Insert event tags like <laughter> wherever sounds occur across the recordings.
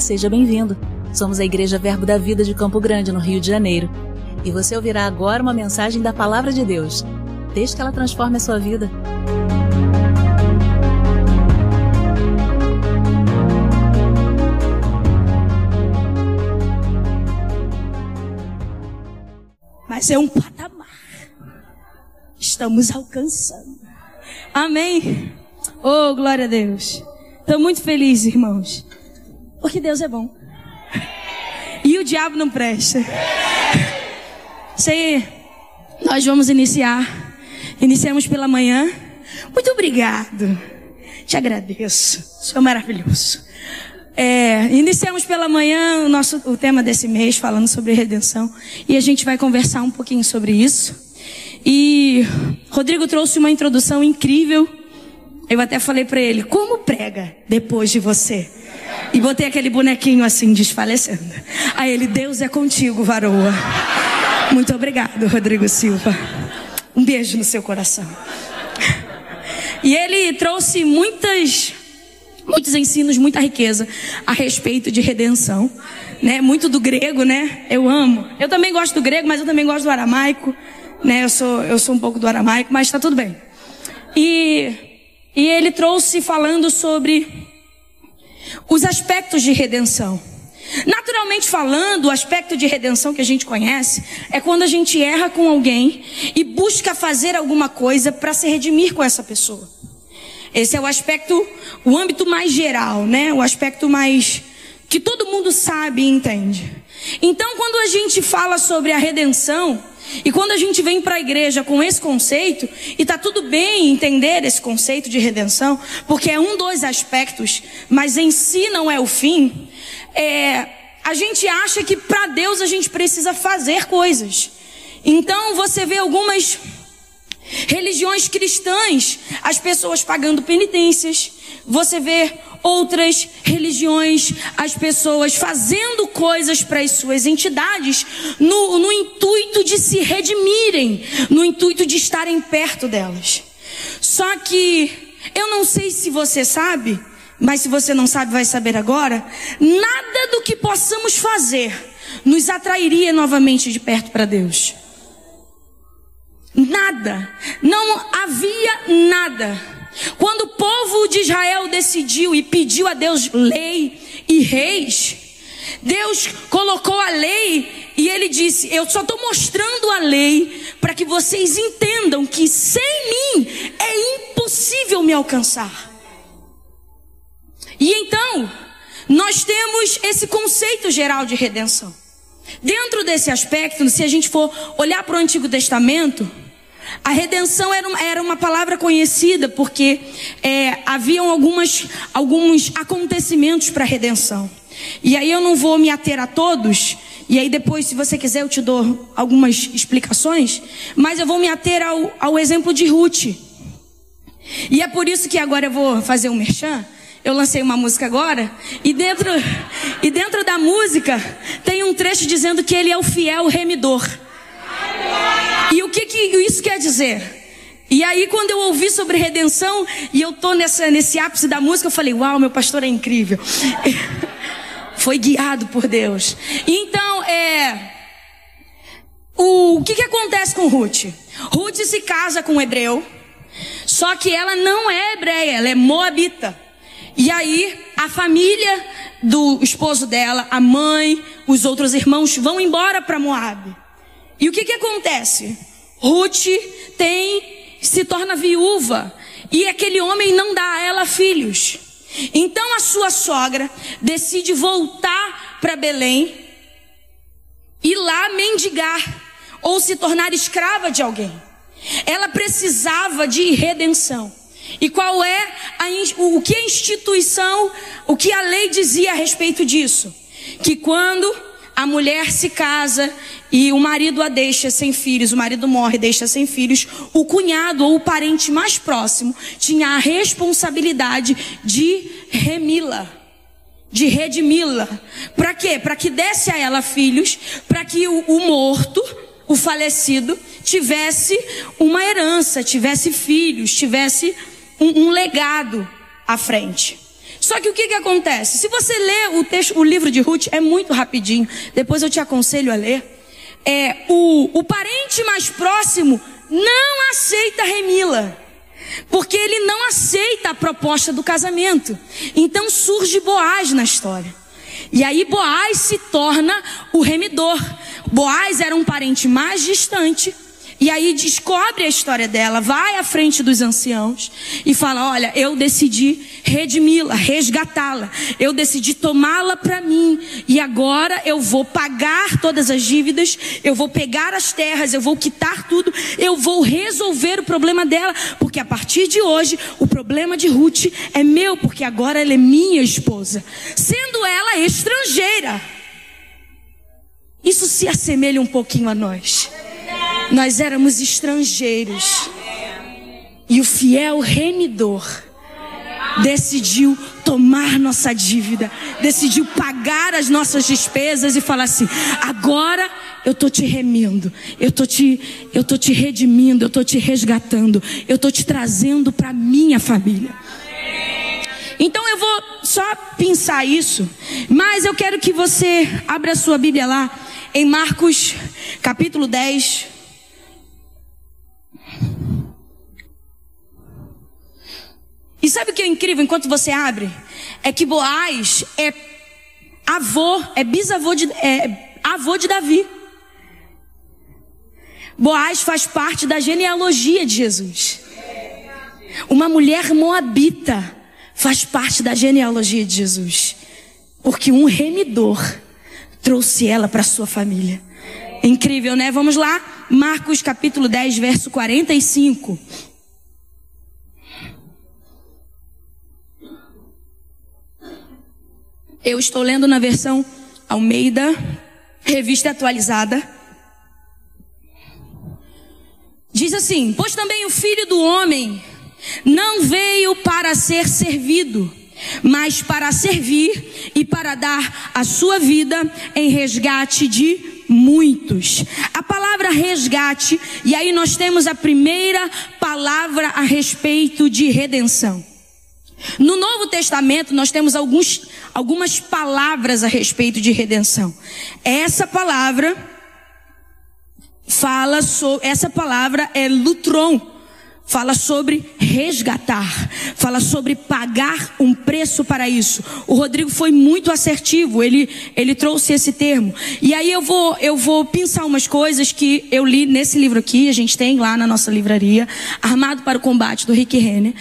Seja bem-vindo. Somos a Igreja Verbo da Vida de Campo Grande, no Rio de Janeiro. E você ouvirá agora uma mensagem da Palavra de Deus. Desde que ela transforme a sua vida. Mas é um patamar. Estamos alcançando. Amém. Oh, glória a Deus. Estou muito feliz, irmãos. Porque Deus é bom. E o diabo não presta. Sei, nós vamos iniciar. Iniciamos pela manhã. Muito obrigado. Te agradeço. Senhor maravilhoso. É, iniciamos pela manhã o nosso o tema desse mês falando sobre redenção e a gente vai conversar um pouquinho sobre isso. E Rodrigo trouxe uma introdução incrível. Eu até falei para ele: "Como prega depois de você?" E botei aquele bonequinho assim desfalecendo. Aí ele: "Deus é contigo, varoa." Muito obrigado, Rodrigo Silva. Um beijo no seu coração. E ele trouxe muitas muitos ensinos, muita riqueza a respeito de redenção, né? Muito do grego, né? Eu amo. Eu também gosto do grego, mas eu também gosto do aramaico, né? Eu sou eu sou um pouco do aramaico, mas está tudo bem. E e ele trouxe falando sobre os aspectos de redenção. Naturalmente falando, o aspecto de redenção que a gente conhece é quando a gente erra com alguém e busca fazer alguma coisa para se redimir com essa pessoa. Esse é o aspecto, o âmbito mais geral, né? O aspecto mais que todo mundo sabe e entende. Então, quando a gente fala sobre a redenção, e quando a gente vem para a igreja com esse conceito, e tá tudo bem entender esse conceito de redenção, porque é um dos aspectos, mas em si não é o fim, é, a gente acha que para Deus a gente precisa fazer coisas. Então você vê algumas religiões cristãs, as pessoas pagando penitências. Você vê outras religiões, as pessoas fazendo coisas para as suas entidades no, no intuito de se redimirem, no intuito de estarem perto delas. Só que eu não sei se você sabe, mas se você não sabe, vai saber agora. Nada do que possamos fazer nos atrairia novamente de perto para Deus. Nada. Não havia nada. Quando o povo de Israel decidiu e pediu a Deus lei e reis, Deus colocou a lei e ele disse: Eu só estou mostrando a lei para que vocês entendam que sem mim é impossível me alcançar. E então, nós temos esse conceito geral de redenção. Dentro desse aspecto, se a gente for olhar para o Antigo Testamento, a redenção era uma, era uma palavra conhecida porque é, haviam algumas, alguns acontecimentos para a redenção. E aí eu não vou me ater a todos, e aí depois, se você quiser, eu te dou algumas explicações, mas eu vou me ater ao, ao exemplo de Ruth. E é por isso que agora eu vou fazer um merchan. Eu lancei uma música agora, e dentro, e dentro da música tem um trecho dizendo que ele é o fiel remidor. E o que, que isso quer dizer? E aí, quando eu ouvi sobre redenção, e eu tô nessa, nesse ápice da música, eu falei, uau, meu pastor é incrível. <laughs> Foi guiado por Deus. Então, é. O, o que, que acontece com Ruth? Ruth se casa com um hebreu, só que ela não é hebreia, ela é moabita. E aí, a família do esposo dela, a mãe, os outros irmãos vão embora para Moab. E o que que acontece? Ruth tem, se torna viúva. E aquele homem não dá a ela filhos. Então a sua sogra decide voltar para Belém e lá mendigar ou se tornar escrava de alguém. Ela precisava de redenção. E qual é a, o que a instituição, o que a lei dizia a respeito disso? Que quando a mulher se casa e o marido a deixa sem filhos, o marido morre, deixa sem filhos, o cunhado ou o parente mais próximo tinha a responsabilidade de remila, de redimi-la. Para quê? Para que desse a ela filhos, para que o, o morto, o falecido, tivesse uma herança, tivesse filhos, tivesse um, um legado à frente. Só que o que, que acontece? Se você lê o texto, o livro de Ruth, é muito rapidinho. Depois eu te aconselho a ler. É, o, o parente mais próximo não aceita Remila. Porque ele não aceita a proposta do casamento. Então surge Boaz na história. E aí Boaz se torna o remidor. Boaz era um parente mais distante e aí descobre a história dela, vai à frente dos anciãos e fala: Olha, eu decidi redimi-la, resgatá-la, eu decidi tomá-la para mim, e agora eu vou pagar todas as dívidas, eu vou pegar as terras, eu vou quitar tudo, eu vou resolver o problema dela, porque a partir de hoje o problema de Ruth é meu, porque agora ela é minha esposa, sendo ela estrangeira. Isso se assemelha um pouquinho a nós. Nós éramos estrangeiros. E o fiel remidor decidiu tomar nossa dívida, decidiu pagar as nossas despesas e falar assim: agora eu tô te remindo, eu tô te, eu tô te redimindo, eu tô te resgatando, eu tô te trazendo para minha família. Então eu vou só pensar isso, mas eu quero que você abra a sua Bíblia lá em Marcos capítulo 10. E sabe o que é incrível enquanto você abre? É que Boaz é avô, é bisavô de, é avô de Davi. Boaz faz parte da genealogia de Jesus. Uma mulher moabita faz parte da genealogia de Jesus. Porque um remidor trouxe ela para sua família. Incrível, né? Vamos lá. Marcos capítulo 10, verso 45. Eu estou lendo na versão Almeida, revista atualizada. Diz assim: Pois também o filho do homem não veio para ser servido, mas para servir e para dar a sua vida em resgate de muitos. A palavra resgate, e aí nós temos a primeira palavra a respeito de redenção. No Novo Testamento, nós temos alguns, algumas palavras a respeito de redenção. Essa palavra fala sobre, essa palavra é lutron, fala sobre resgatar, fala sobre pagar um preço para isso. O Rodrigo foi muito assertivo, ele, ele trouxe esse termo. E aí eu vou, eu vou pensar umas coisas que eu li nesse livro aqui, a gente tem lá na nossa livraria, Armado para o Combate, do Rick Renner.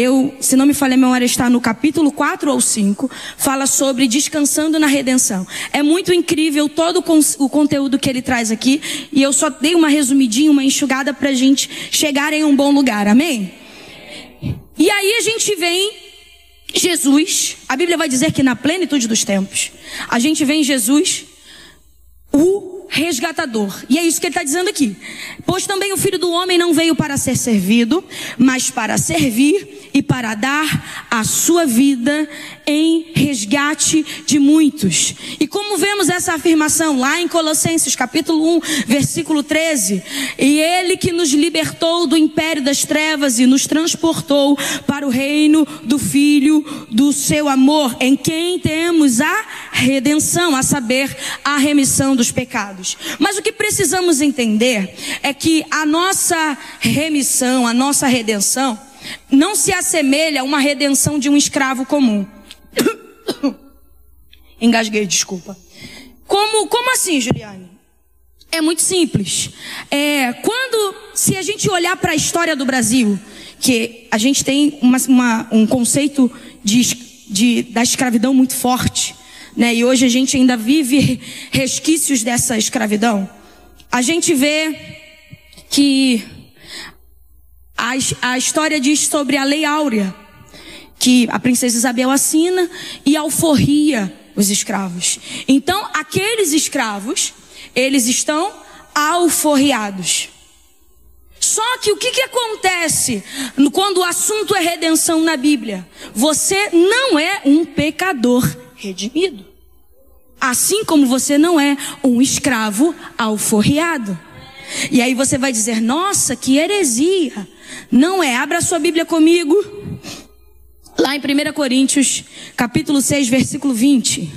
Eu, se não me falha a memória, está no capítulo 4 ou 5, fala sobre descansando na redenção. É muito incrível todo o conteúdo que ele traz aqui, e eu só dei uma resumidinha, uma enxugada para a gente chegar em um bom lugar, amém? E aí a gente vem, Jesus, a Bíblia vai dizer que na plenitude dos tempos, a gente vem Jesus, o resgatador. E é isso que ele está dizendo aqui. Pois também o filho do homem não veio para ser servido, mas para servir e para dar a sua vida em resgate de muitos. E como vemos essa afirmação lá em Colossenses capítulo 1, versículo 13, e ele que nos libertou do império das trevas e nos transportou para o reino do filho do seu amor, em quem temos a redenção, a saber, a remissão dos pecados. Mas o que precisamos entender é que a nossa remissão, a nossa redenção, não se assemelha a uma redenção de um escravo comum. <coughs> Engasguei, desculpa. Como, como assim, Juliane? É muito simples. É, quando, se a gente olhar para a história do Brasil, que a gente tem uma, uma, um conceito de, de, da escravidão muito forte, né? E hoje a gente ainda vive <laughs> resquícios dessa escravidão. A gente vê que a, a história diz sobre a Lei Áurea que a princesa Isabel assina e alforria os escravos. Então, aqueles escravos, eles estão alforriados. Só que o que, que acontece quando o assunto é redenção na Bíblia? Você não é um pecador redimido. Assim como você não é um escravo alforriado. E aí você vai dizer, nossa, que heresia. Não é. Abra sua Bíblia comigo Lá em 1 Coríntios, capítulo 6, versículo 20.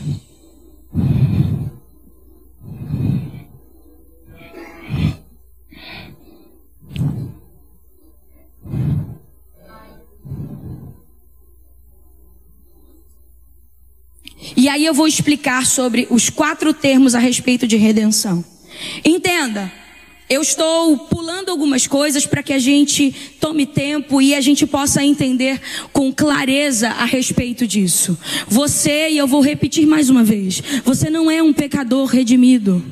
E aí eu vou explicar sobre os quatro termos a respeito de redenção. Entenda, eu estou pulando algumas coisas para que a gente tome tempo e a gente possa entender com clareza a respeito disso. Você, e eu vou repetir mais uma vez, você não é um pecador redimido.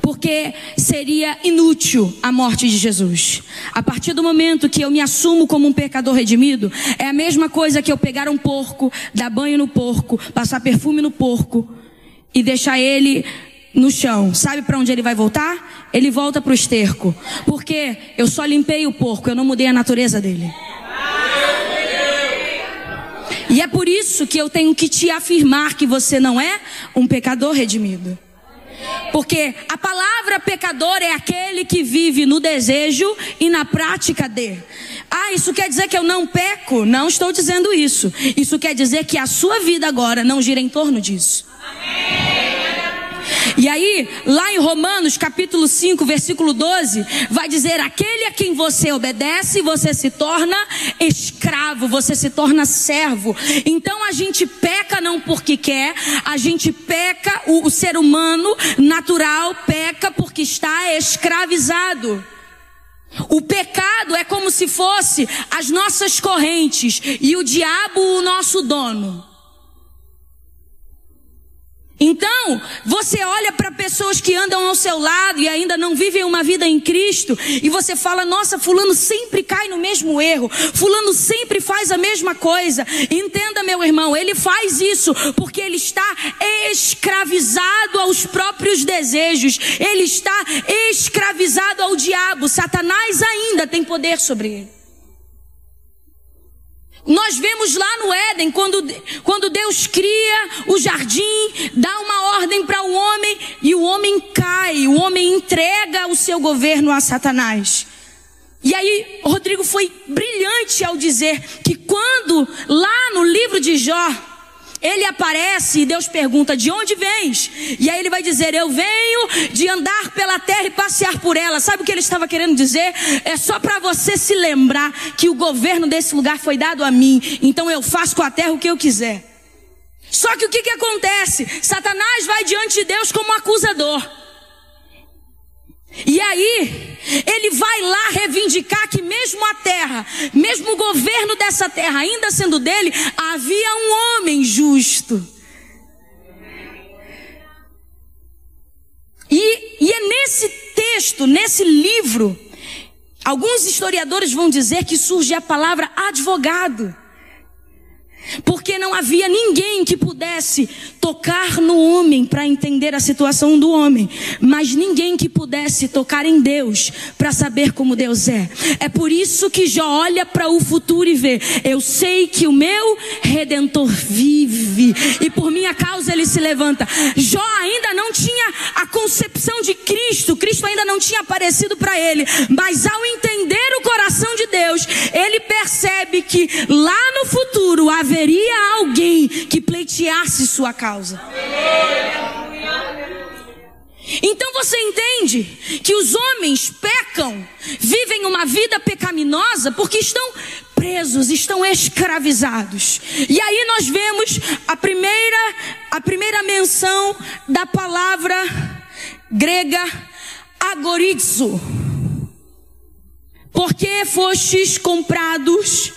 Porque seria inútil a morte de Jesus. A partir do momento que eu me assumo como um pecador redimido, é a mesma coisa que eu pegar um porco, dar banho no porco, passar perfume no porco e deixar ele no chão, sabe para onde ele vai voltar? Ele volta para o esterco. Porque eu só limpei o porco, eu não mudei a natureza dele. E é por isso que eu tenho que te afirmar que você não é um pecador redimido. Porque a palavra pecador é aquele que vive no desejo e na prática de. Ah, isso quer dizer que eu não peco? Não estou dizendo isso. Isso quer dizer que a sua vida agora não gira em torno disso. Amém. E aí, lá em Romanos capítulo 5, versículo 12, vai dizer: aquele a quem você obedece, você se torna escravo, você se torna servo. Então a gente peca não porque quer, a gente peca, o, o ser humano natural peca porque está escravizado. O pecado é como se fosse as nossas correntes e o diabo o nosso dono. Então, você olha para pessoas que andam ao seu lado e ainda não vivem uma vida em Cristo, e você fala: nossa, Fulano sempre cai no mesmo erro, Fulano sempre faz a mesma coisa. Entenda, meu irmão, ele faz isso porque ele está escravizado aos próprios desejos, ele está escravizado ao diabo. Satanás ainda tem poder sobre ele. Nós vemos lá no Éden, quando, quando Deus cria o jardim, dá uma ordem para o homem e o homem cai, o homem entrega o seu governo a Satanás. E aí, Rodrigo foi brilhante ao dizer que quando, lá no livro de Jó, ele aparece e Deus pergunta: De onde vens? E aí ele vai dizer: Eu venho de andar pela terra e passear por ela. Sabe o que ele estava querendo dizer? É só para você se lembrar que o governo desse lugar foi dado a mim. Então eu faço com a terra o que eu quiser. Só que o que, que acontece? Satanás vai diante de Deus como acusador. E aí, ele vai lá reivindicar que mesmo a terra, mesmo o governo dessa terra, ainda sendo dele, havia um homem justo. E, e é nesse texto, nesse livro, alguns historiadores vão dizer que surge a palavra advogado. Porque não havia ninguém que pudesse tocar no homem para entender a situação do homem, mas ninguém que pudesse tocar em Deus para saber como Deus é. É por isso que Jó olha para o futuro e vê: eu sei que o meu redentor vive e por minha causa ele se levanta. Jó ainda não tinha a concepção de Cristo, Cristo ainda não tinha aparecido para ele, mas ao entender o coração de Deus, ele percebe que lá no futuro haveria alguém que pleiteasse sua causa. Então você entende que os homens pecam, vivem uma vida pecaminosa porque estão presos, estão escravizados. E aí nós vemos a primeira a primeira menção da palavra grega agorizo. Porque fostes comprados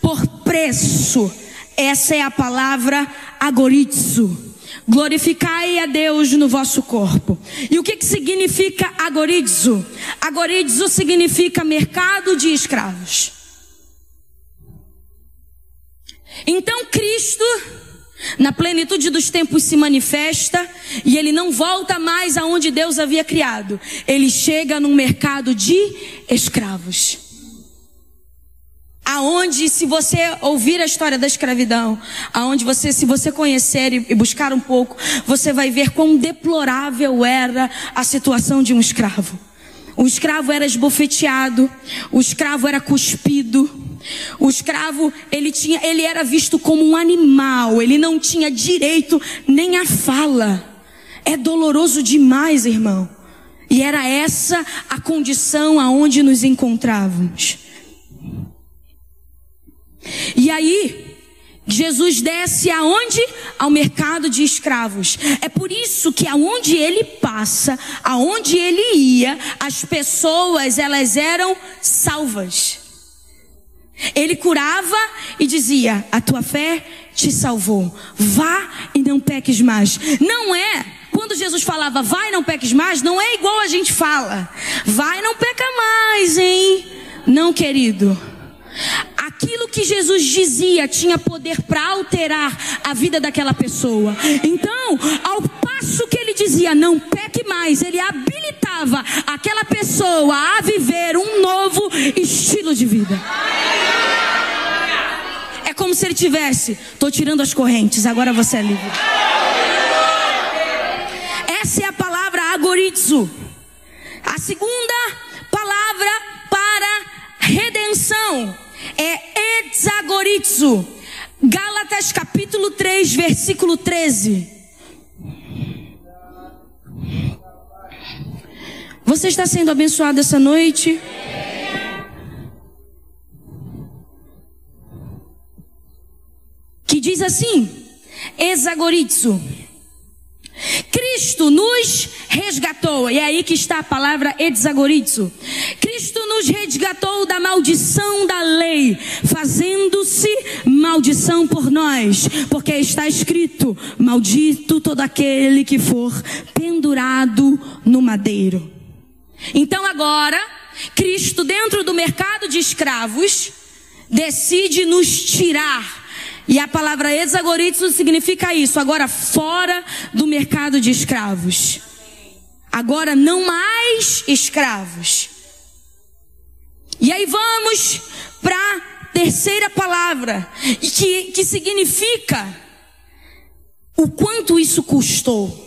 por preço. Essa é a palavra agorizo. Glorificai a Deus no vosso corpo. E o que, que significa agorizo? Agorizo significa mercado de escravos. Então Cristo, na plenitude dos tempos, se manifesta e ele não volta mais aonde Deus havia criado. Ele chega num mercado de escravos aonde se você ouvir a história da escravidão, aonde você, se você conhecer e, buscar um pouco, você vai ver quão deplorável era a situação de um escravo. O escravo era esbofeteado, o escravo era cuspido, O escravo, ele tinha, ele era visto como um animal, ele não tinha direito nem à fala. É doloroso demais, irmão. E era essa a condição aonde nos encontrávamos. E aí, Jesus desce aonde? Ao mercado de escravos. É por isso que aonde ele passa, aonde ele ia, as pessoas elas eram salvas. Ele curava e dizia: "A tua fé te salvou. Vá e não peques mais". Não é quando Jesus falava vai não peques mais, não é igual a gente fala. Vai não peca mais, hein? Não, querido. Aquilo que Jesus dizia tinha poder para alterar a vida daquela pessoa. Então, ao passo que ele dizia não peque mais, ele habilitava aquela pessoa a viver um novo estilo de vida. É como se ele tivesse, estou tirando as correntes, agora você é livre. Essa é a palavra agorizo. A segunda palavra para redenção é exagorizo. Gálatas capítulo 3, versículo 13. Você está sendo abençoado essa noite? Que diz assim: exagorizo. Cristo nos resgatou. E é aí que está a palavra exagorizo. Cristo nos resgatou da maldição da lei, fazendo-se maldição por nós, porque está escrito: maldito todo aquele que for pendurado no madeiro. Então agora, Cristo dentro do mercado de escravos decide nos tirar e a palavra exagoritzo significa isso, agora fora do mercado de escravos. Agora não mais escravos. E aí vamos para a terceira palavra, que, que significa o quanto isso custou,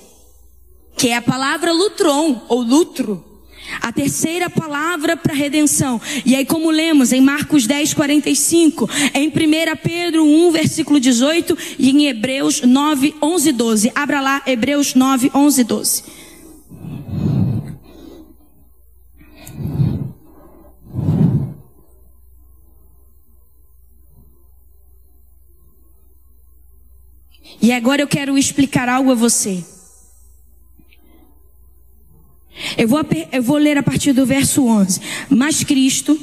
que é a palavra lutron ou lutro. A terceira palavra para redenção. E aí, como lemos em Marcos 10, 45, em 1 Pedro 1, versículo 18 e em Hebreus 9, 11, 12. Abra lá, Hebreus 9, 11, 12. E agora eu quero explicar algo a você. Eu vou, eu vou ler a partir do verso 11. Mas Cristo,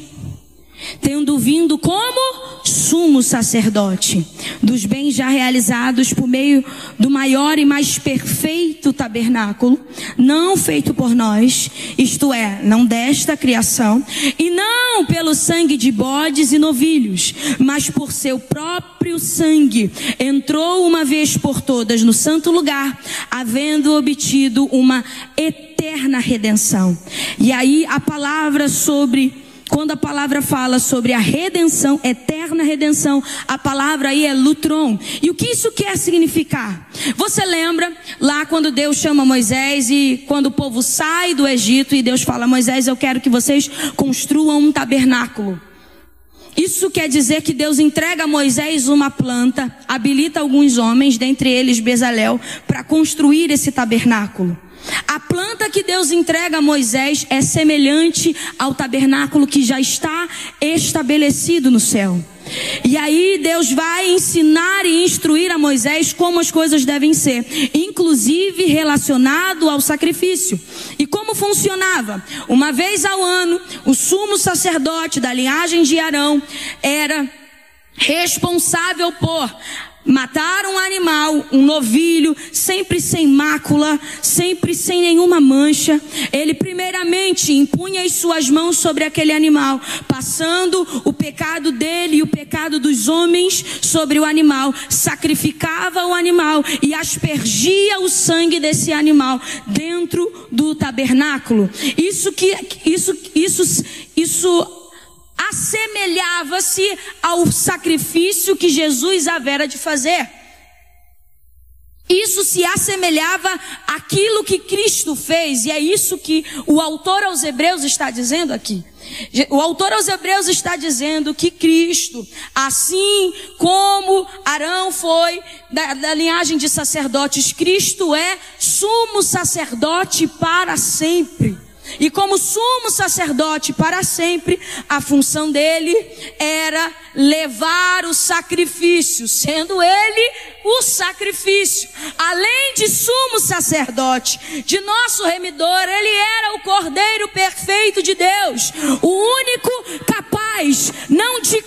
tendo vindo como sumo sacerdote dos bens já realizados por meio do maior e mais perfeito tabernáculo, não feito por nós, isto é, não desta criação, e não pelo sangue de bodes e novilhos, mas por seu próprio sangue, entrou uma vez por todas no santo lugar, havendo obtido uma eterna redenção. E aí a palavra sobre quando a palavra fala sobre a redenção, eterna redenção, a palavra aí é lutron. E o que isso quer significar? Você lembra lá quando Deus chama Moisés e quando o povo sai do Egito e Deus fala: Moisés, eu quero que vocês construam um tabernáculo. Isso quer dizer que Deus entrega a Moisés uma planta, habilita alguns homens, dentre eles Bezalel, para construir esse tabernáculo. A planta que Deus entrega a Moisés é semelhante ao tabernáculo que já está estabelecido no céu. E aí Deus vai ensinar e instruir a Moisés como as coisas devem ser, inclusive relacionado ao sacrifício. E como funcionava? Uma vez ao ano, o sumo sacerdote da linhagem de Arão era responsável por matar um animal, um novilho, sempre sem mácula, sempre sem nenhuma mancha. Ele primeiramente impunha as suas mãos sobre aquele animal, passando o pecado dele e o pecado dos homens sobre o animal, sacrificava o animal e aspergia o sangue desse animal dentro do tabernáculo. Isso que isso isso isso assemelhava-se ao sacrifício que Jesus havera de fazer. Isso se assemelhava àquilo que Cristo fez, e é isso que o autor aos Hebreus está dizendo aqui. O autor aos Hebreus está dizendo que Cristo, assim como Arão foi da, da, linhagem de sacerdotes, Cristo é sumo sacerdote para sempre. E como sumo sacerdote para sempre, a função dele era levar o sacrifício, sendo ele o sacrifício. Além de sumo sacerdote, de nosso remidor, ele era o cordeiro perfeito de Deus, o único capaz não de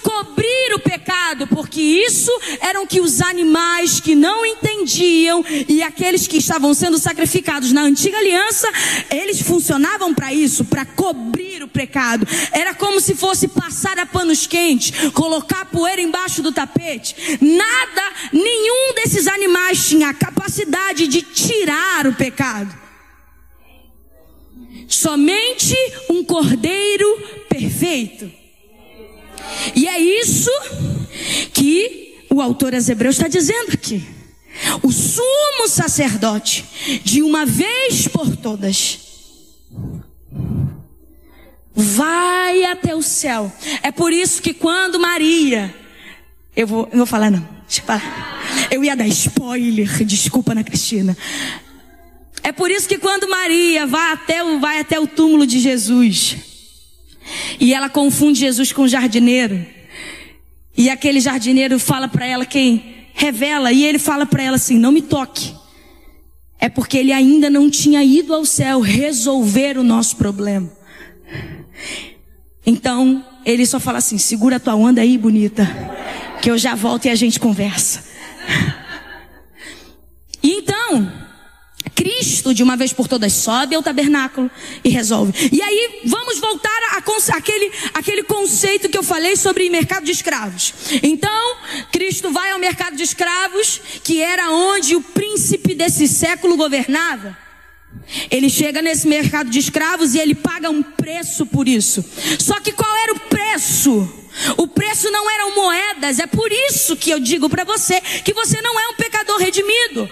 porque isso eram que os animais que não entendiam e aqueles que estavam sendo sacrificados na antiga aliança, eles funcionavam para isso, para cobrir o pecado. Era como se fosse passar a panos quentes, colocar poeira embaixo do tapete. Nada, nenhum desses animais tinha a capacidade de tirar o pecado. Somente um cordeiro perfeito. E é isso que o autor aos Hebreus está dizendo aqui. O sumo sacerdote, de uma vez por todas, vai até o céu. É por isso que quando Maria, eu vou, não vou falar não, deixa eu falar. Eu ia dar spoiler, desculpa na Cristina. É por isso que quando Maria vai até o, vai até o túmulo de Jesus, e ela confunde Jesus com o jardineiro, e aquele jardineiro fala para ela quem revela, e ele fala para ela assim: não me toque. É porque ele ainda não tinha ido ao céu resolver o nosso problema. Então, ele só fala assim: segura tua onda aí, bonita, que eu já volto e a gente conversa. <laughs> E então, Cristo, de uma vez por todas, sobe ao tabernáculo e resolve. E aí, vamos voltar àquele, àquele conceito que eu falei sobre mercado de escravos. Então, Cristo vai ao mercado de escravos, que era onde o príncipe desse século governava. Ele chega nesse mercado de escravos e ele paga um preço por isso. Só que qual era o preço? O preço não eram moedas, é por isso que eu digo para você que você não é um pecador redimido.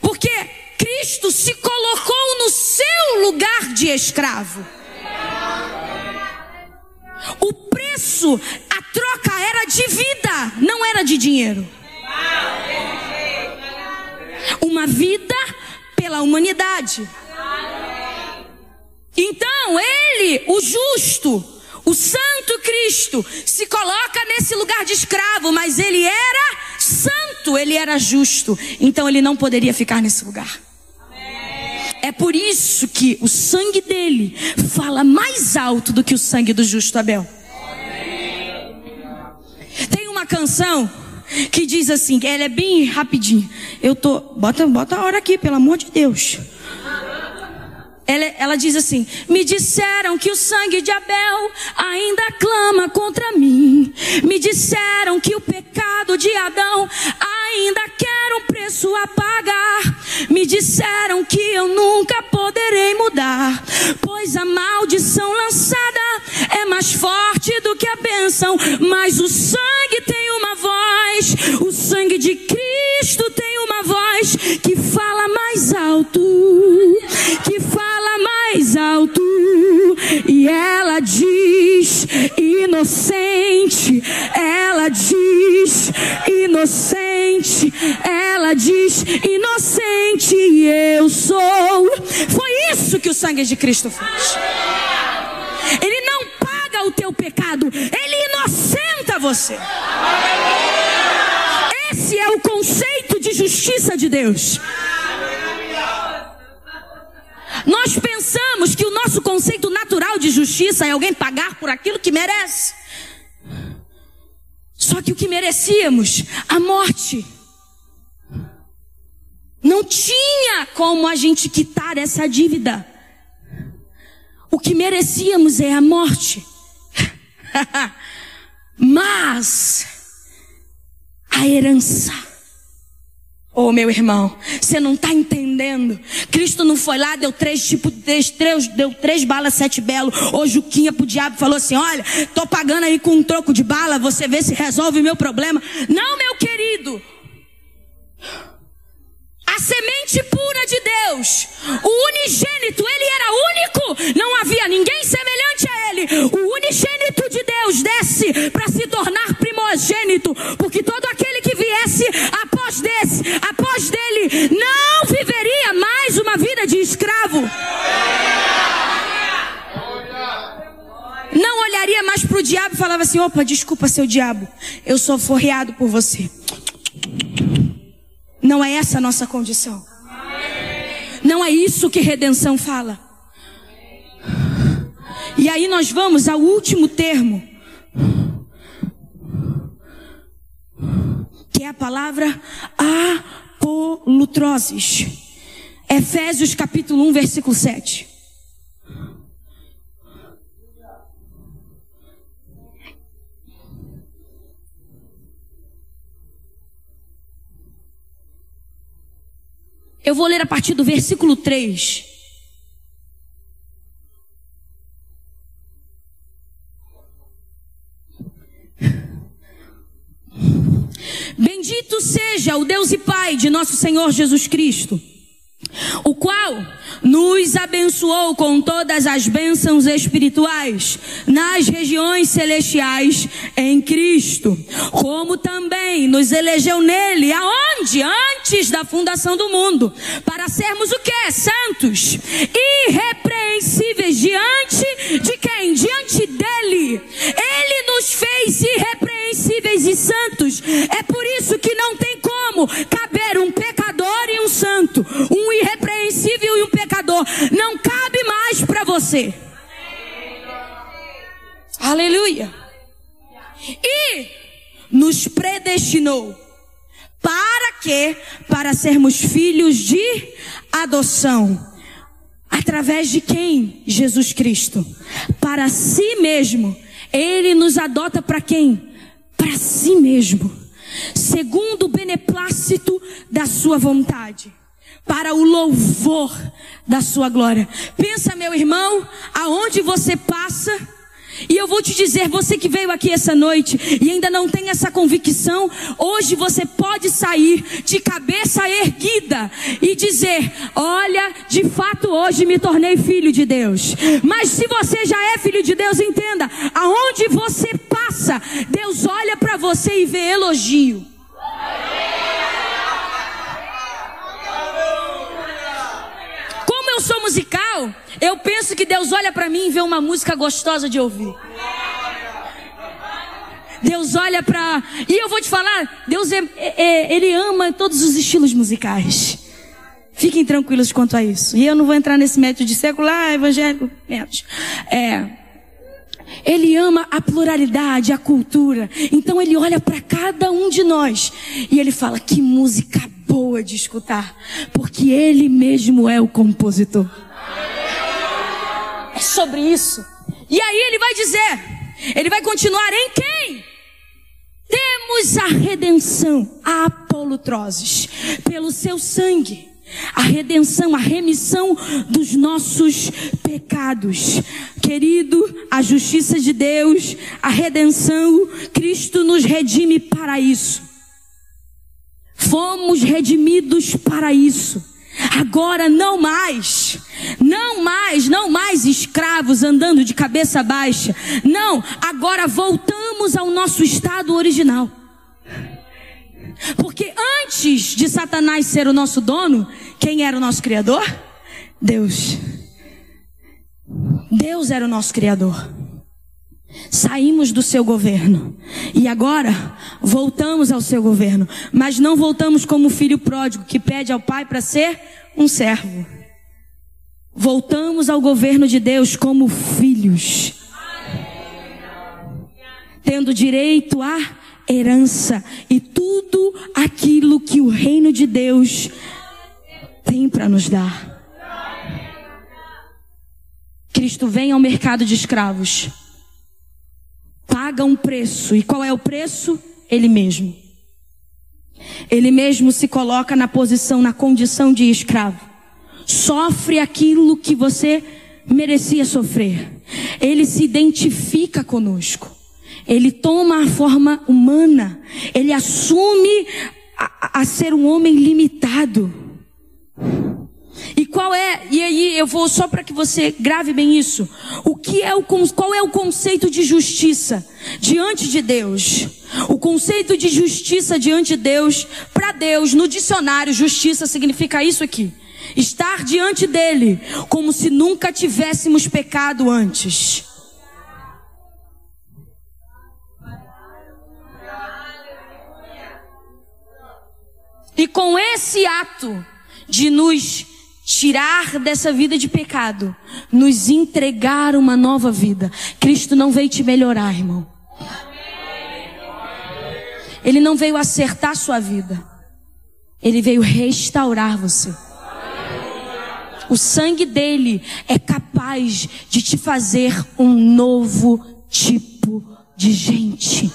Porque Cristo se colocou no seu lugar de escravo. O preço, a troca era de vida, não era de dinheiro. Uma vida pela humanidade. Então, ele, o justo, o Santo Cristo, se coloca nesse lugar de escravo, mas ele era santo, ele era justo. Então, ele não poderia ficar nesse lugar. É por isso que o sangue dele fala mais alto do que o sangue do justo Abel. Tem uma canção que diz assim, ela é bem rapidinho. Eu tô, bota, bota a hora aqui, pelo amor de Deus. Ela, ela, diz assim: Me disseram que o sangue de Abel ainda clama contra mim. Me disseram que o Disseram que eu nunca poderei mudar, pois a maldição lançada é mais forte do que a bênção. Mas o sangue tem uma voz, o sangue de Cristo tem uma voz que fala mais alto, que fala mais alto. E ela diz, inocente, ela diz, inocente, ela diz, inocente, eu sou. Foi isso que o sangue de Cristo fez. Ele não paga o teu pecado, ele inocenta você. Esse é o conceito de justiça de Deus. Nós pensamos que o nosso conceito natural de justiça é alguém pagar por aquilo que merece. Só que o que merecíamos, a morte, não tinha como a gente quitar essa dívida. O que merecíamos é a morte. <laughs> Mas a herança Oh, meu irmão, você não está entendendo. Cristo não foi lá, deu três tipo, três, três, deu três balas, sete belo. Ô Juquinha pro diabo falou assim: olha, tô pagando aí com um troco de bala, você vê se resolve o meu problema. Não, meu querido. A a semente pura de Deus, o unigênito, ele era único, não havia ninguém semelhante a ele. O unigênito de Deus desce para se tornar primogênito, porque todo aquele que viesse após desse, após dele, não viveria mais uma vida de escravo. Não olharia mais para o diabo e falava assim: opa, desculpa, seu diabo, eu sou forreado por você. Não é essa a nossa condição. Não é isso que redenção fala. E aí nós vamos ao último termo, que é a palavra apolutroses. Efésios capítulo 1, versículo 7. Eu vou ler a partir do versículo 3. Bendito seja o Deus e Pai de nosso Senhor Jesus Cristo, o qual nos abençoou com todas as bênçãos espirituais nas regiões celestiais em Cristo, como também nos elegeu nele, aonde? Antes da fundação do mundo, para sermos o que? Santos, irrepreensíveis diante de quem? Diante dele. Ele nos fez irrepreensíveis e santos. É por isso que não tem como caber um pecador e um santo, um irrepreensível pecador. Não cabe mais para você. Aleluia. E nos predestinou. Para quê? Para sermos filhos de adoção. Através de quem? Jesus Cristo. Para si mesmo. Ele nos adota para quem? Para si mesmo segundo o beneplácito da sua vontade, para o louvor da sua glória. Pensa, meu irmão, aonde você passa, e eu vou te dizer, você que veio aqui essa noite e ainda não tem essa convicção, hoje você pode sair de cabeça erguida e dizer: Olha, de fato hoje me tornei filho de Deus. Mas se você já é filho de Deus, entenda: aonde você passa, Deus olha para você e vê elogio. Eu sou musical, eu penso que Deus olha para mim e vê uma música gostosa de ouvir. Deus olha para. E eu vou te falar, Deus é, é, é, ele ama todos os estilos musicais. Fiquem tranquilos quanto a isso. E eu não vou entrar nesse método de secular, evangélico, método. É. Ele ama a pluralidade, a cultura. Então ele olha para cada um de nós e ele fala: que música boa de escutar, porque ele mesmo é o compositor. É sobre isso. E aí ele vai dizer, ele vai continuar em quem? Temos a redenção, a apolutroses, pelo seu sangue. A redenção, a remissão dos nossos pecados. Querido, a justiça de Deus, a redenção, Cristo nos redime para isso. Fomos redimidos para isso. Agora não mais, não mais, não mais escravos andando de cabeça baixa. Não, agora voltamos ao nosso estado original. Porque antes de Satanás ser o nosso dono, quem era o nosso criador? Deus. Deus era o nosso criador. Saímos do seu governo e agora voltamos ao seu governo, mas não voltamos como filho pródigo que pede ao pai para ser um servo. Voltamos ao governo de Deus como filhos, tendo direito à herança e tudo aquilo que o reino de Deus tem para nos dar. Cristo vem ao mercado de escravos paga um preço. E qual é o preço? Ele mesmo. Ele mesmo se coloca na posição, na condição de escravo. Sofre aquilo que você merecia sofrer. Ele se identifica conosco. Ele toma a forma humana. Ele assume a, a ser um homem limitado. E qual é, e aí eu vou só para que você grave bem isso. O que é o qual é o conceito de justiça diante de Deus? O conceito de justiça diante de Deus, para Deus, no dicionário, justiça significa isso aqui: estar diante dele como se nunca tivéssemos pecado antes. E com esse ato de nos tirar dessa vida de pecado, nos entregar uma nova vida. Cristo não veio te melhorar, irmão. Ele não veio acertar sua vida. Ele veio restaurar você. O sangue dele é capaz de te fazer um novo tipo de gente.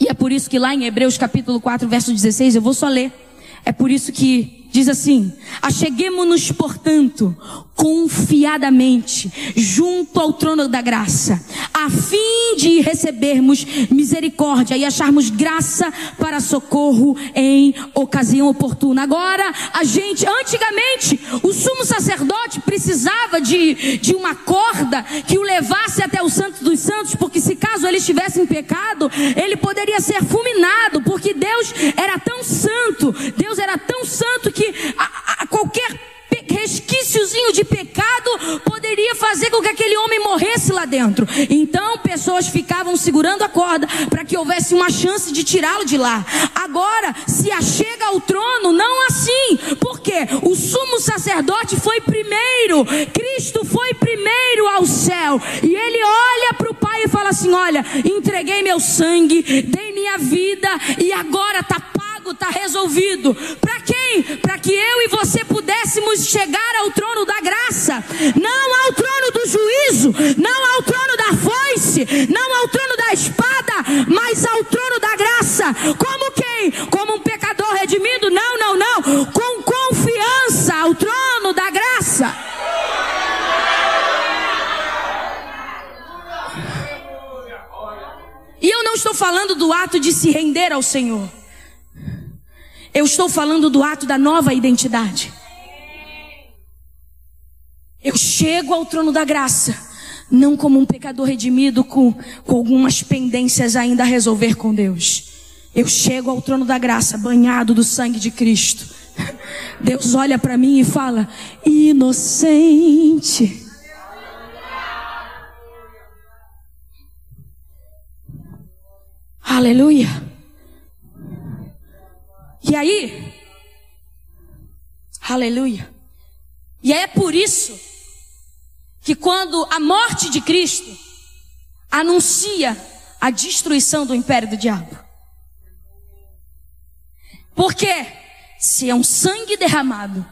E é por isso que lá em Hebreus capítulo 4, verso 16, eu vou só ler. É por isso que diz assim: Acheguemos-nos, portanto, confiadamente junto ao trono da graça, a fim de recebermos misericórdia e acharmos graça para socorro em ocasião oportuna. Agora, a gente, antigamente, o sumo sacerdote precisava de, de uma corda que o levasse até o Santo dos Santos, porque se caso ele estivesse em pecado, ele poderia ser fulminado, porque Deus era tão santo, Deus era tão santo que a, a qualquer resquíciozinho de pecado poderia fazer com que aquele homem morresse lá dentro. Então, pessoas ficavam segurando a corda para que houvesse uma chance de tirá-lo de lá. Agora, se achega ao trono, não assim, porque o sumo sacerdote foi primeiro, Cristo foi primeiro ao céu, e ele olha para o Pai e fala assim: Olha, entreguei meu sangue, dei minha vida, e agora está pago, está resolvido. Para quem? Para que eu e você pudéssemos chegar ao trono da graça, não ao trono do juízo, não ao trono da foice, não ao trono da espada, mas ao trono da graça. Como quem? Como um pecador redimido? Não, não, não. Com confiança ao trono da graça. E eu não estou falando do ato de se render ao Senhor. Eu estou falando do ato da nova identidade. Eu chego ao trono da graça, não como um pecador redimido com, com algumas pendências ainda a resolver com Deus. Eu chego ao trono da graça, banhado do sangue de Cristo. Deus olha para mim e fala: inocente. Aleluia. E aí, aleluia. E é por isso que quando a morte de Cristo anuncia a destruição do império do diabo. Porque se é um sangue derramado,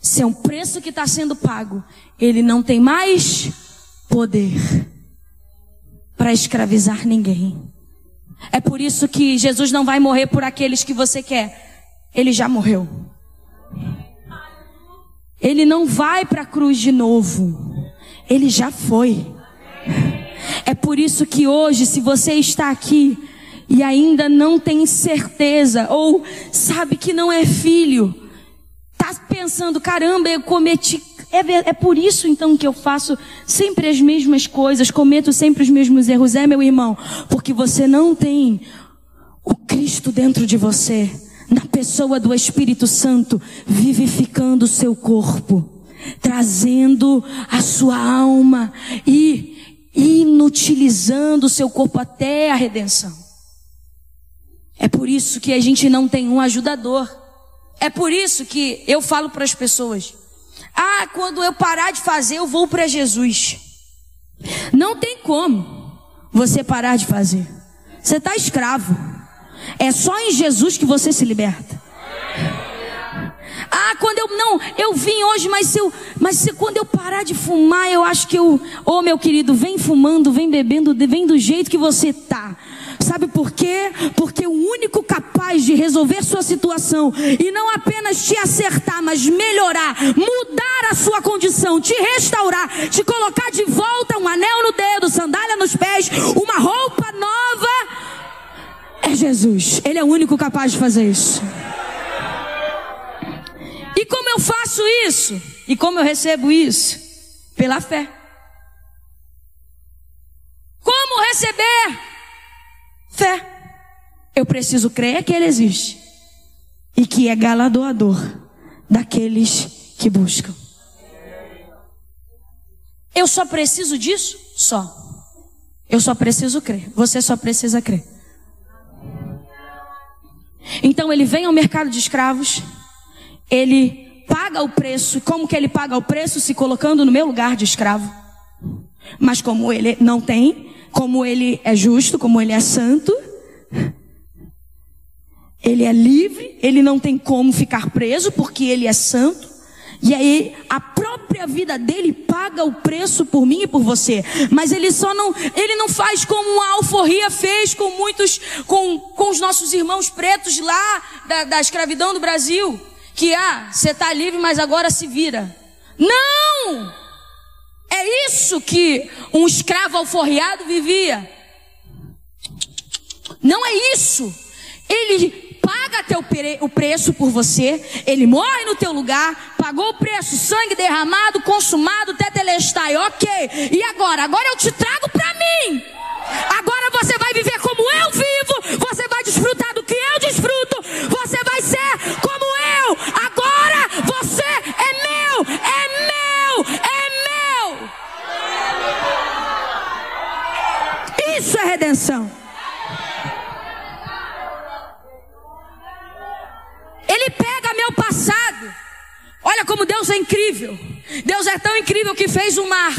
se é um preço que está sendo pago, ele não tem mais poder para escravizar ninguém. É por isso que Jesus não vai morrer por aqueles que você quer. Ele já morreu. Ele não vai para a cruz de novo. Ele já foi. É por isso que hoje, se você está aqui e ainda não tem certeza, ou sabe que não é filho, está pensando, caramba, eu cometi é, é por isso então que eu faço sempre as mesmas coisas, cometo sempre os mesmos erros. É, meu irmão, porque você não tem o Cristo dentro de você, na pessoa do Espírito Santo, vivificando o seu corpo, trazendo a sua alma e inutilizando o seu corpo até a redenção. É por isso que a gente não tem um ajudador. É por isso que eu falo para as pessoas: ah, quando eu parar de fazer, eu vou para Jesus. Não tem como você parar de fazer. Você está escravo. É só em Jesus que você se liberta. Ah, quando eu não, eu vim hoje, mas se eu, mas se quando eu parar de fumar, eu acho que eu, ô oh, meu querido, vem fumando, vem bebendo, vem do jeito que você tá. Sabe por quê? Porque o único capaz de resolver sua situação e não apenas te acertar, mas melhorar, mudar a sua condição, te restaurar, te colocar de volta um anel no dedo, sandália nos pés, uma roupa nova, é Jesus. Ele é o único capaz de fazer isso. E como eu faço isso? E como eu recebo isso? Pela fé. Como receber? Fé. Eu preciso crer que Ele existe e que é galardoador daqueles que buscam. Eu só preciso disso? Só. Eu só preciso crer. Você só precisa crer. Então ele vem ao mercado de escravos, ele paga o preço. Como que ele paga o preço? Se colocando no meu lugar de escravo. Mas como ele não tem, como ele é justo, como ele é santo, ele é livre, ele não tem como ficar preso porque ele é santo. E aí a própria vida dele paga o preço por mim e por você. Mas ele só não, ele não faz como a alforria fez com muitos, com, com os nossos irmãos pretos lá da, da escravidão do Brasil. Que ah, você está livre, mas agora se vira. Não! É isso que um escravo alforriado vivia. Não é isso. Ele paga teu o preço por você, ele morre no teu lugar, pagou o preço, sangue derramado, consumado, tetelestai, ok. E agora? Agora eu te trago para mim. Agora você vai viver como eu vivo, você vai desfrutar do que eu desfruto, você vai ser como eu. Agora você é meu, é meu, redenção. Ele pega meu passado. Olha como Deus é incrível. Deus é tão incrível que fez o mar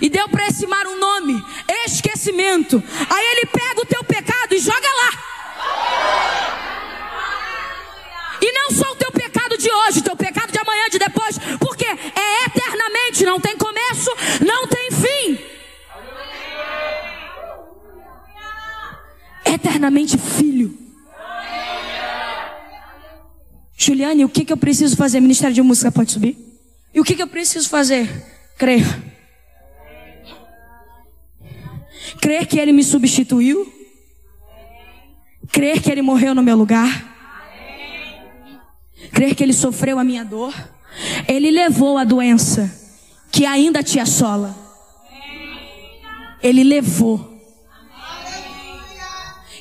e deu para esse mar um nome: esquecimento. Aí ele pega o teu pecado e joga lá. E não só o teu pecado de hoje, o teu pecado de amanhã, de depois, porque é eternamente, não tem começo, não tem Eternamente filho. Juliane, o que, que eu preciso fazer? Ministério de Música pode subir? E o que, que eu preciso fazer? Crer. Crer que Ele me substituiu. Crer que Ele morreu no meu lugar. Crer que Ele sofreu a minha dor. Ele levou a doença que ainda te assola. Ele levou.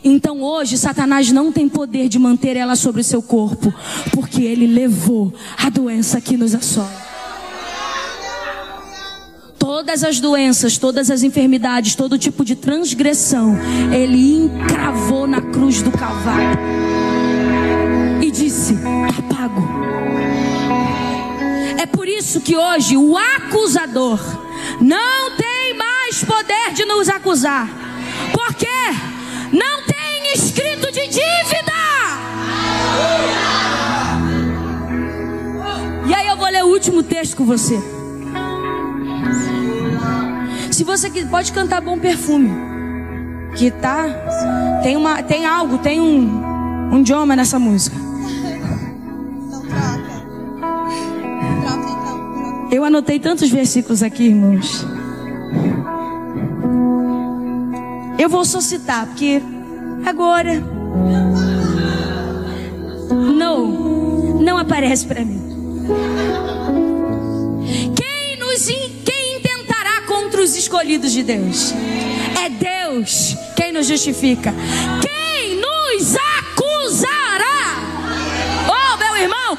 Então hoje Satanás não tem poder de manter ela sobre o seu corpo, porque ele levou a doença que nos assola. Todas as doenças, todas as enfermidades, todo tipo de transgressão, ele encravou na cruz do Calvário e disse: Está pago. É por isso que hoje o acusador não tem mais poder de nos acusar. Por quê? Não escrito de dívida. E aí eu vou ler o último texto com você. Se você pode cantar bom perfume, que tá tem uma tem algo, tem um um idioma nessa música. Eu anotei tantos versículos aqui, irmãos. Eu vou só citar, porque agora. Não, não aparece para mim. Quem nos quem intentará contra os escolhidos de Deus? É Deus quem nos justifica. Quem nos acusará? Oh, meu irmão,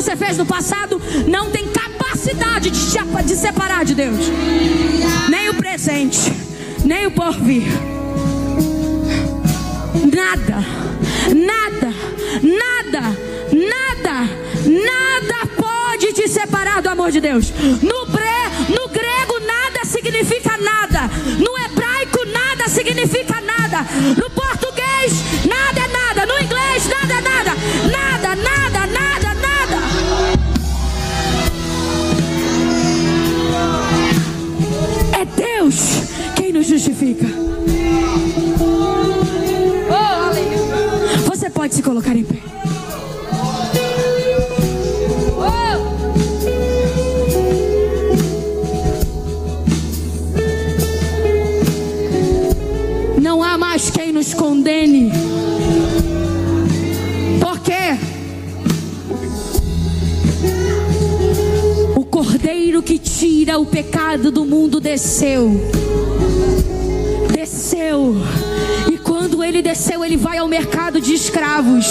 você fez no passado, não tem capacidade de, de separar de Deus. Nem o presente, nem o porvir. Nada, nada, nada, nada, nada pode te separar do amor de Deus. No, bre, no grego, nada significa nada. No hebraico, nada significa nada. No português, Você pode se colocar em pé. Não há mais quem nos condene. Porque o Cordeiro que tira o pecado do mundo desceu. Desceu. E quando ele desceu, ele vai ao mercado de escravos.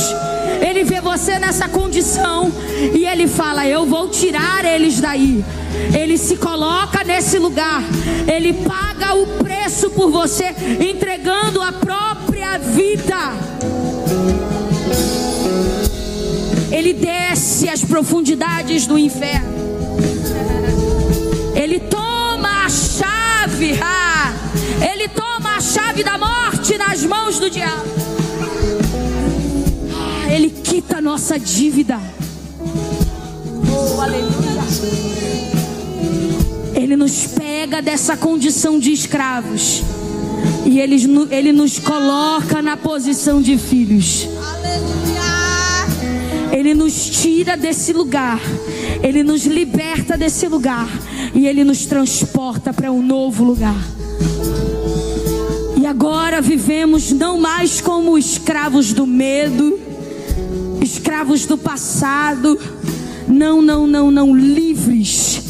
Ele vê você nessa condição e ele fala: Eu vou tirar eles daí. Ele se coloca nesse lugar, ele paga o preço por você, entregando a própria vida. Ele desce às profundidades do inferno. Ele toma a chave, ah, chave da morte nas mãos do diabo. Ah, ele quita a nossa dívida. Oh, aleluia. Ele nos pega dessa condição de escravos. E ele, ele nos coloca na posição de filhos. Ele nos tira desse lugar. Ele nos liberta desse lugar. E ele nos transporta para um novo lugar. Agora vivemos não mais como escravos do medo, escravos do passado. Não, não, não, não, livres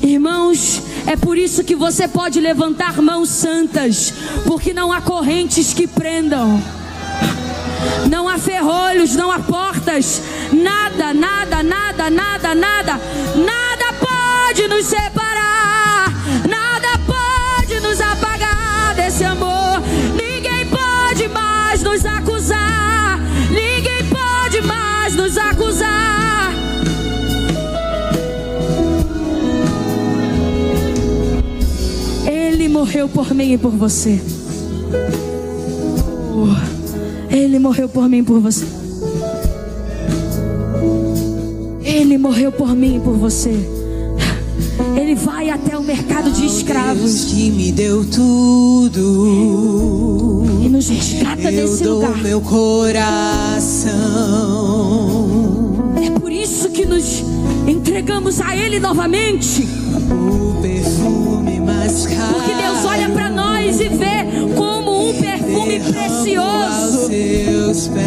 Irmãos, é por isso que você pode levantar mãos santas, porque não há correntes que prendam. Não há ferrolhos, não há portas, nada, nada, nada, nada, nada, nada pode nos separar, nada pode nos apagar desse amor. Morreu por mim e por você. Oh, ele morreu por mim e por você. Ele morreu por mim e por você. Ele vai até o mercado de escravos. que me deu tudo. E nos resgata Eu desse dou lugar. meu coração. É por isso que nos entregamos a Ele novamente. O perfume mais caro. Porque Deus olha para nós e vê como um perfume aos precioso. seus pés.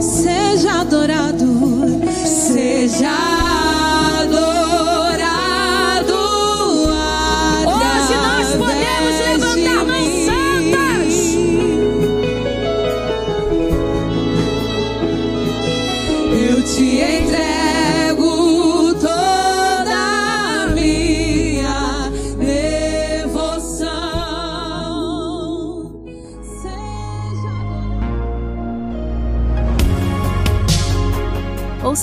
Seja adorado, seja adorado.